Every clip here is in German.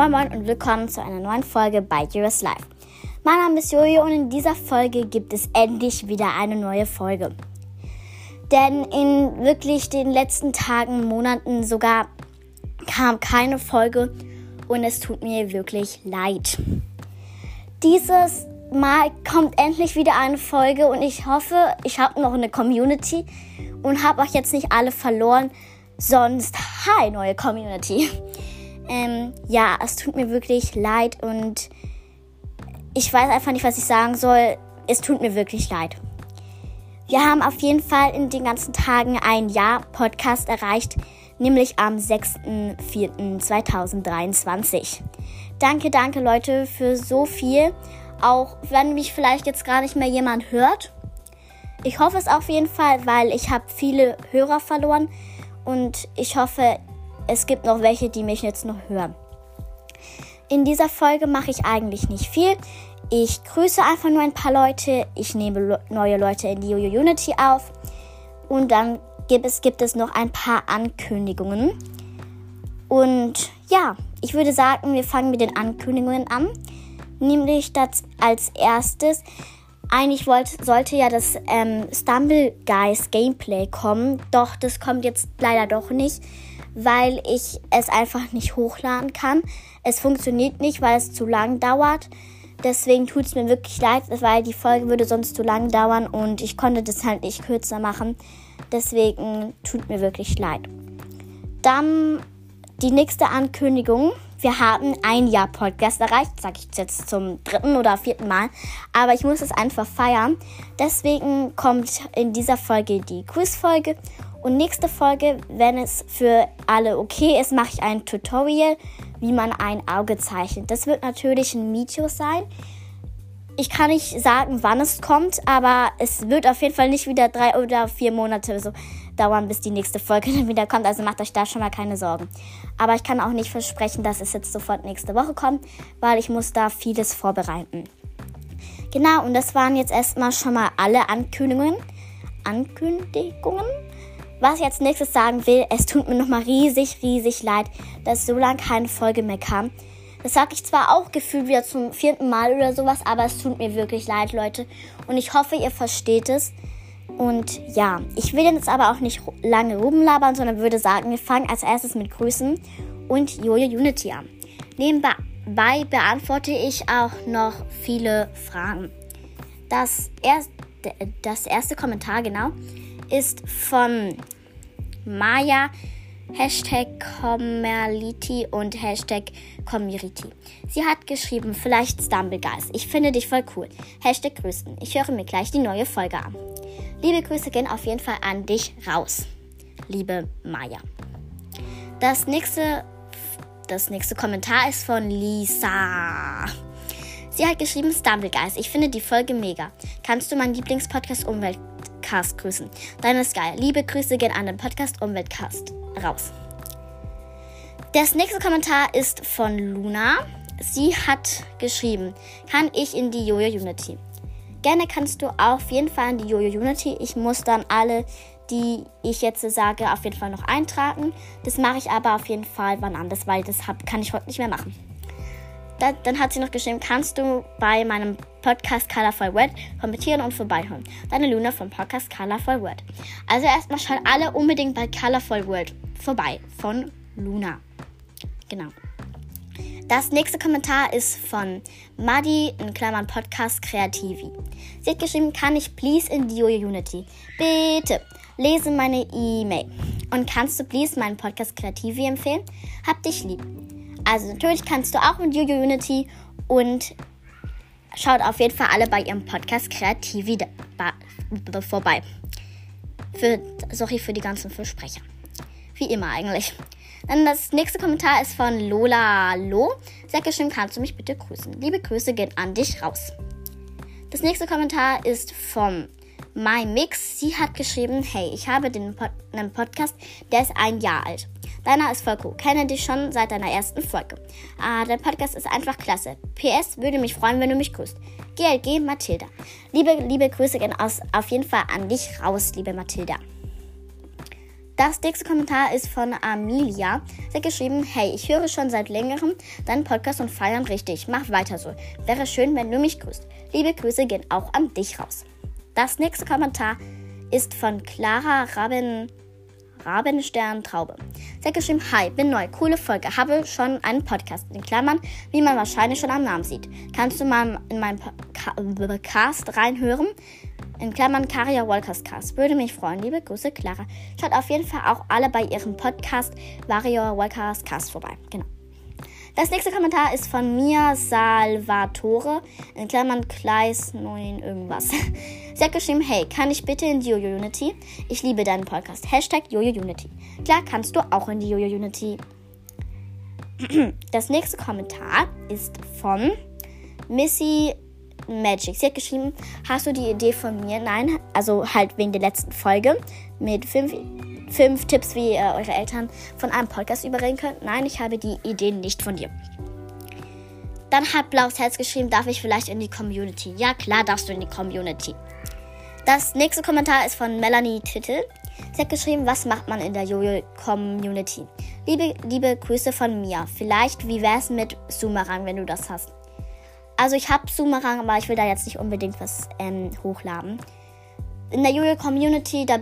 Moin Moin und willkommen zu einer neuen Folge bei Yours Life. Mein Name ist Jojo und in dieser Folge gibt es endlich wieder eine neue Folge. Denn in wirklich den letzten Tagen, Monaten sogar kam keine Folge und es tut mir wirklich leid. Dieses Mal kommt endlich wieder eine Folge und ich hoffe, ich habe noch eine Community und habe euch jetzt nicht alle verloren. Sonst, hi, neue Community. Ähm, ja, es tut mir wirklich leid und ich weiß einfach nicht, was ich sagen soll. Es tut mir wirklich leid. Wir haben auf jeden Fall in den ganzen Tagen ein Jahr Podcast erreicht, nämlich am 6.4.2023. Danke, danke Leute für so viel. Auch wenn mich vielleicht jetzt gar nicht mehr jemand hört. Ich hoffe es auf jeden Fall, weil ich habe viele Hörer verloren und ich hoffe, es gibt noch welche, die mich jetzt noch hören. In dieser Folge mache ich eigentlich nicht viel. Ich grüße einfach nur ein paar Leute. Ich nehme neue Leute in die Unity auf. Und dann gibt es, gibt es noch ein paar Ankündigungen. Und ja, ich würde sagen, wir fangen mit den Ankündigungen an. Nämlich das als erstes. Eigentlich wollte, sollte ja das ähm, Stumble Guys Gameplay kommen. Doch das kommt jetzt leider doch nicht weil ich es einfach nicht hochladen kann. Es funktioniert nicht, weil es zu lang dauert. Deswegen tut es mir wirklich leid, weil die Folge würde sonst zu lang dauern und ich konnte das halt nicht kürzer machen. Deswegen tut mir wirklich leid. Dann die nächste Ankündigung. Wir haben ein Jahr Podcast erreicht, sage ich jetzt zum dritten oder vierten Mal. Aber ich muss es einfach feiern. Deswegen kommt in dieser Folge die Quizfolge und nächste Folge, wenn es für alle okay ist, mache ich ein Tutorial, wie man ein Auge zeichnet. Das wird natürlich ein Video sein. Ich kann nicht sagen, wann es kommt, aber es wird auf jeden Fall nicht wieder drei oder vier Monate so dauern, bis die nächste Folge dann wieder kommt. Also macht euch da schon mal keine Sorgen. Aber ich kann auch nicht versprechen, dass es jetzt sofort nächste Woche kommt, weil ich muss da vieles vorbereiten. Genau, und das waren jetzt erstmal schon mal alle Ankündigungen. Ankündigungen? Was ich als nächstes sagen will, es tut mir nochmal riesig, riesig leid, dass so lange keine Folge mehr kam. Das sage ich zwar auch gefühlt wieder zum vierten Mal oder sowas, aber es tut mir wirklich leid, Leute. Und ich hoffe, ihr versteht es. Und ja, ich will jetzt aber auch nicht lange rumlabern, sondern würde sagen, wir fangen als erstes mit Grüßen und Jojo Unity an. Nebenbei beantworte ich auch noch viele Fragen. Das erste, das erste Kommentar, genau, ist von Maya, Hashtag Commerlity und Hashtag Community. Sie hat geschrieben, vielleicht Stumbleguys. Ich finde dich voll cool. Hashtag Grüßen. Ich höre mir gleich die neue Folge an. Liebe Grüße gehen auf jeden Fall an dich raus. Liebe Maya. Das nächste, das nächste Kommentar ist von Lisa. Sie hat geschrieben, Stumbleguys. Ich finde die Folge mega. Kannst du meinen Lieblingspodcast Umwelt Umweltcast grüßen. Deine Sky. Liebe Grüße gehen an den Podcast Umweltcast. Raus. Das nächste Kommentar ist von Luna. Sie hat geschrieben, kann ich in die Jojo Unity? Gerne kannst du auf jeden Fall in die Jojo Unity. Ich muss dann alle, die ich jetzt sage, auf jeden Fall noch eintragen. Das mache ich aber auf jeden Fall wann anders, weil das kann ich heute nicht mehr machen. Da, dann hat sie noch geschrieben, kannst du bei meinem Podcast Colorful Word kommentieren und vorbeihören. Deine Luna vom Podcast Colorful Word. Also erstmal schaut alle unbedingt bei Colorful World vorbei von Luna. Genau. Das nächste Kommentar ist von Madi in Klammern Podcast Kreativi. Sie hat geschrieben, kann ich please in die Unity? Bitte lese meine E-Mail. Und kannst du please meinen Podcast Kreativi empfehlen? Hab dich lieb. Also natürlich kannst du auch mit Jojo Unity und schaut auf jeden Fall alle bei ihrem Podcast Kreativi vorbei. Für, sorry für die ganzen Versprecher. Wie immer eigentlich. Dann das nächste Kommentar ist von Lola Lo. Sehr geschrieben, kannst du mich bitte grüßen. Liebe Grüße gehen an dich raus. Das nächste Kommentar ist vom MyMix. Sie hat geschrieben, hey, ich habe den Pod einen Podcast, der ist ein Jahr alt. Deiner ist voll cool. Kenne dich schon seit deiner ersten Folge. Ah, dein Podcast ist einfach klasse. PS, würde mich freuen, wenn du mich grüßt. GLG Mathilda. Liebe, liebe Grüße gehen aus, auf jeden Fall an dich raus, liebe Mathilda. Das nächste Kommentar ist von Amelia. Sie hat geschrieben, hey, ich höre schon seit längerem deinen Podcast und feiern richtig. Mach weiter so. Wäre schön, wenn du mich grüßt. Liebe Grüße gehen auch an dich raus. Das nächste Kommentar ist von Clara Raben, Rabenstern Traube. Sie hat geschrieben, hi, bin neu, coole Folge, habe schon einen Podcast, in Klammern, wie man wahrscheinlich schon am Namen sieht. Kannst du mal in meinen Podcast reinhören? in Klammern Karia Walkers Cast. Würde mich freuen. Liebe Grüße, Clara. Schaut auf jeden Fall auch alle bei ihrem Podcast Vario Walkers Cast vorbei. Genau. Das nächste Kommentar ist von Mia Salvatore, in Klammern Kleis 9 irgendwas. Sie hat geschrieben, hey, kann ich bitte in die Jojo Unity? Ich liebe deinen Podcast. Hashtag Jojo Unity. Klar kannst du auch in die Jojo Unity. Das nächste Kommentar ist von Missy Magic. Sie hat geschrieben, hast du die Idee von mir? Nein, also halt wegen der letzten Folge mit fünf, fünf Tipps, wie ihr eure Eltern von einem Podcast überreden könnt. Nein, ich habe die Idee nicht von dir. Dann hat Blaues Herz geschrieben, darf ich vielleicht in die Community? Ja, klar darfst du in die Community. Das nächste Kommentar ist von Melanie Tittel. Sie hat geschrieben, was macht man in der Jojo-Community? Liebe, liebe Grüße von mir. Vielleicht, wie wär's mit Sumerang, wenn du das hast? Also ich habe Sumerang, aber ich will da jetzt nicht unbedingt was ähm, hochladen. In der Jojo Community, da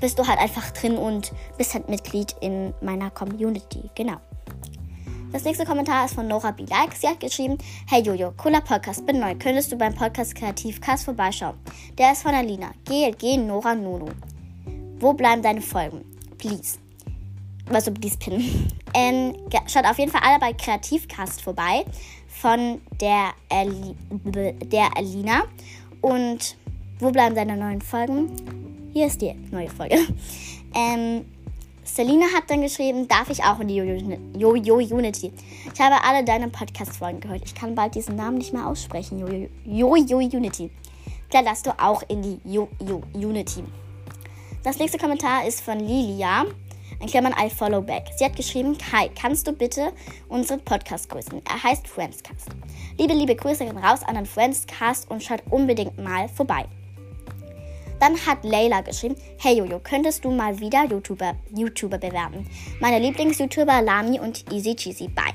bist du halt einfach drin und bist halt Mitglied in meiner Community. Genau. Das nächste Kommentar ist von Nora B. Like. Sie hat geschrieben: Hey Jojo, cooler Podcast, bin neu. Könntest du beim Podcast Kreativcast vorbeischauen? Der ist von Alina. GLG Nora Nono. Wo bleiben deine Folgen? Please. Also, please pin. Ähm, schaut auf jeden Fall alle bei Kreativcast vorbei von der, Ali der Alina. Und wo bleiben deine neuen Folgen? Hier ist die neue Folge. Ähm, Selina hat dann geschrieben, darf ich auch in die Jojo Unity? Ich habe alle deine Podcast-Folgen gehört. Ich kann bald diesen Namen nicht mehr aussprechen. Jojo Unity. Da darfst du auch in die Jojo Unity. Das nächste Kommentar ist von Lilia in Klammern I follow back. Sie hat geschrieben, Hi, kannst du bitte unseren Podcast grüßen? Er heißt Friendscast. Liebe, liebe Grüße gehen raus an den Friendscast und schaut unbedingt mal vorbei. Dann hat Layla geschrieben, Hey Jojo, könntest du mal wieder YouTuber, YouTuber bewerben? Meine Lieblings-YouTuber Lami und Easy Cheesy. Bye.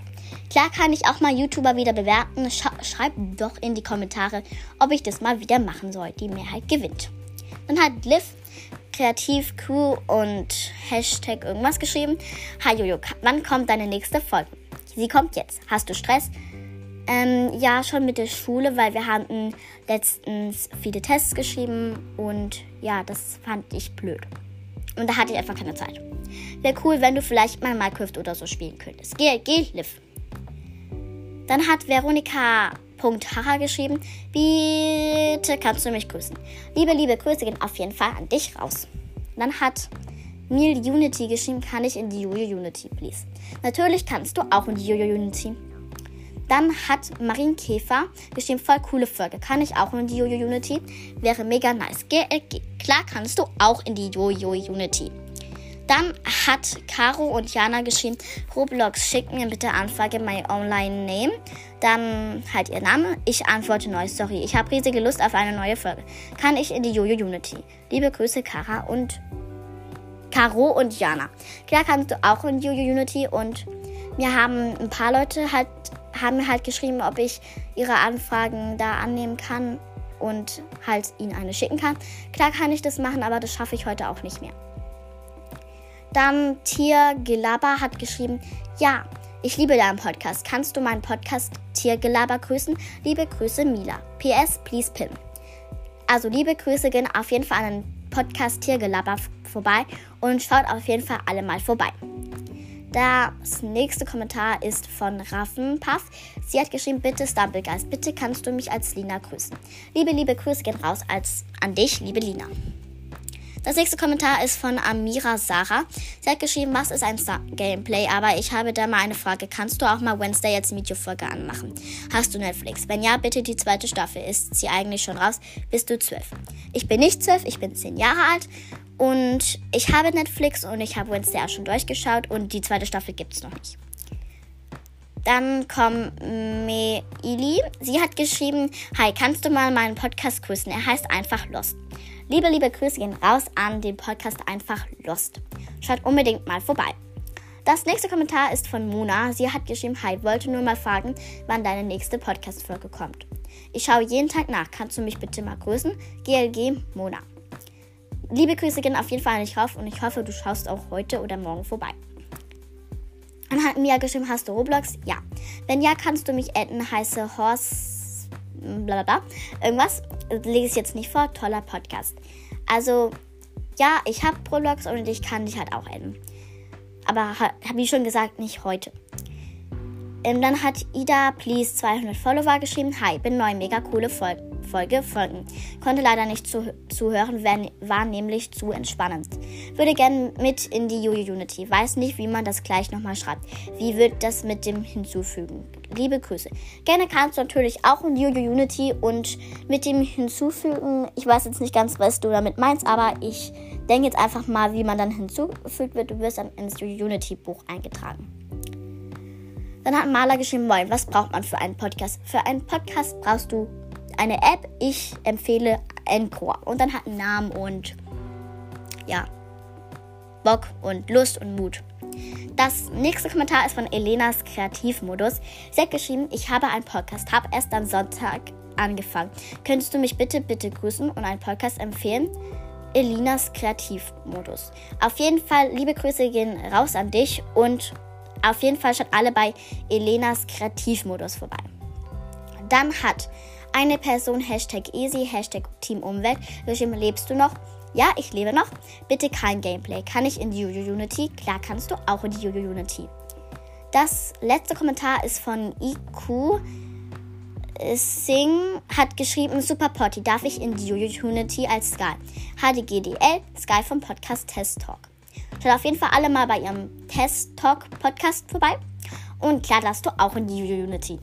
Klar kann ich auch mal YouTuber wieder bewerten. Sch schreibt doch in die Kommentare, ob ich das mal wieder machen soll. Die Mehrheit gewinnt. Dann hat Liv Kreativ-Crew und Hashtag irgendwas geschrieben. Hi Jojo, wann kommt deine nächste Folge? Sie kommt jetzt. Hast du Stress? Ähm, ja, schon mit der Schule, weil wir hatten letztens viele Tests geschrieben und ja, das fand ich blöd. Und da hatte ich einfach keine Zeit. Wäre cool, wenn du vielleicht mal Minecraft oder so spielen könntest. Geh, geh, live. Dann hat Veronika Haha geschrieben. Bitte kannst du mich grüßen. Liebe, liebe Grüße gehen auf jeden Fall an dich raus. Dann hat Neil Unity geschrieben, kann ich in die Jojo Unity, please. Natürlich kannst du auch in die Jojo Unity. Dann hat Marien Käfer geschrieben, voll coole Folge. Kann ich auch in die Jojo Unity? Wäre mega nice. Ge äh, klar kannst du auch in die Jojo Unity. Dann hat Caro und Jana geschrieben, Roblox, schickt mir bitte Anfrage my online name. Dann halt ihr Name. Ich antworte neu. Sorry, ich habe riesige Lust auf eine neue Folge. Kann ich in die Jojo Unity? Liebe Grüße, Kara und Caro und Jana. Klar kannst du auch in Jojo Unity und mir haben ein paar Leute halt haben mir halt geschrieben, ob ich ihre Anfragen da annehmen kann und halt ihnen eine schicken kann. Klar kann ich das machen, aber das schaffe ich heute auch nicht mehr. Dann Tier Gelaber hat geschrieben, ja, ich liebe deinen Podcast. Kannst du meinen Podcast Tier Gelaber grüßen? Liebe Grüße, Mila. PS, please pin. Also liebe Grüße gehen auf jeden Fall an den Podcast Tier Gelaber vorbei und schaut auf jeden Fall alle mal vorbei. Das nächste Kommentar ist von Raffenpaff. Sie hat geschrieben, bitte Stumblegeist, bitte kannst du mich als Lina grüßen. Liebe, liebe Grüße gehen raus als an dich, liebe Lina. Das nächste Kommentar ist von Amira Sarah. Sie hat geschrieben, was ist ein Star Gameplay? Aber ich habe da mal eine Frage. Kannst du auch mal Wednesday jetzt Videofolge anmachen? Hast du Netflix? Wenn ja, bitte die zweite Staffel. Ist sie eigentlich schon raus? Bist du zwölf? Ich bin nicht zwölf, ich bin zehn Jahre alt. Und ich habe Netflix und ich habe Wednesday auch schon durchgeschaut und die zweite Staffel gibt es noch nicht. Dann kommt Meili. Sie hat geschrieben, Hi, kannst du mal meinen Podcast grüßen? Er heißt einfach Lost. Liebe, liebe Grüße gehen raus an den Podcast Einfach Lost. Schaut unbedingt mal vorbei. Das nächste Kommentar ist von Mona. Sie hat geschrieben, hi, wollte nur mal fragen, wann deine nächste Podcast-Folge kommt. Ich schaue jeden Tag nach. Kannst du mich bitte mal grüßen? GLG Mona. Liebe Grüße gehen auf jeden Fall nicht rauf und ich hoffe, du schaust auch heute oder morgen vorbei. Dann hat Mia geschrieben, hast du Roblox? Ja. Wenn ja, kannst du mich adden, heiße Horse, blablabla, irgendwas. Lege ich jetzt nicht vor, toller Podcast. Also, ja, ich habe Roblox und ich kann dich halt auch adden. Aber habe ich schon gesagt, nicht heute. Ähm, dann hat Ida Please 200 Follower geschrieben. Hi, bin neu, mega coole Fol Folge, Folgen. Konnte leider nicht zu zuhören, war nämlich zu entspannend. Würde gerne mit in die Jojo Unity. Weiß nicht, wie man das gleich nochmal schreibt. Wie wird das mit dem hinzufügen? Liebe Grüße. Gerne kannst du natürlich auch in Jojo Unity und mit dem hinzufügen. Ich weiß jetzt nicht ganz, was du damit meinst, aber ich denke jetzt einfach mal, wie man dann hinzugefügt wird. Du wirst dann ins Jojo Unity Buch eingetragen. Dann hat Maler geschrieben, moin, was braucht man für einen Podcast? Für einen Podcast brauchst du eine App. Ich empfehle Encore. Und dann hat einen Namen und ja, Bock und Lust und Mut. Das nächste Kommentar ist von Elenas Kreativmodus. Sie hat geschrieben, ich habe einen Podcast, habe erst am Sonntag angefangen. Könntest du mich bitte, bitte grüßen und einen Podcast empfehlen? Elinas Kreativmodus. Auf jeden Fall, liebe Grüße gehen raus an dich und auf jeden Fall schaut alle bei Elenas Kreativmodus vorbei. Dann hat eine Person Hashtag Easy, Hashtag Team Umwelt geschrieben, lebst du noch? Ja, ich lebe noch. Bitte kein Gameplay. Kann ich in die Jojo Unity? Klar kannst du auch in die Jojo Unity. Das letzte Kommentar ist von IQ. Sing hat geschrieben, Super Potty, darf ich in die Unity als Sky? HDGDL, Sky vom Podcast Test Talk. Schaut auf jeden Fall alle mal bei ihrem Test Talk Podcast vorbei. Und klar darfst du auch in die Unity.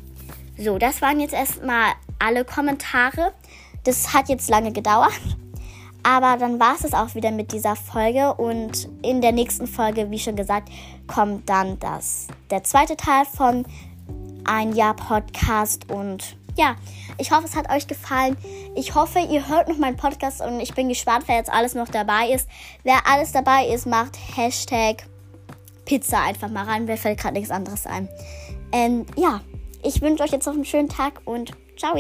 So, das waren jetzt erstmal alle Kommentare. Das hat jetzt lange gedauert. Aber dann war es auch wieder mit dieser Folge. Und in der nächsten Folge, wie schon gesagt, kommt dann das, der zweite Teil von Ein Jahr Podcast. Und ja, ich hoffe, es hat euch gefallen. Ich hoffe, ihr hört noch meinen Podcast und ich bin gespannt, wer jetzt alles noch dabei ist. Wer alles dabei ist, macht Hashtag Pizza einfach mal rein. Mir fällt gerade nichts anderes ein. Ähm, ja, ich wünsche euch jetzt noch einen schönen Tag und ciao.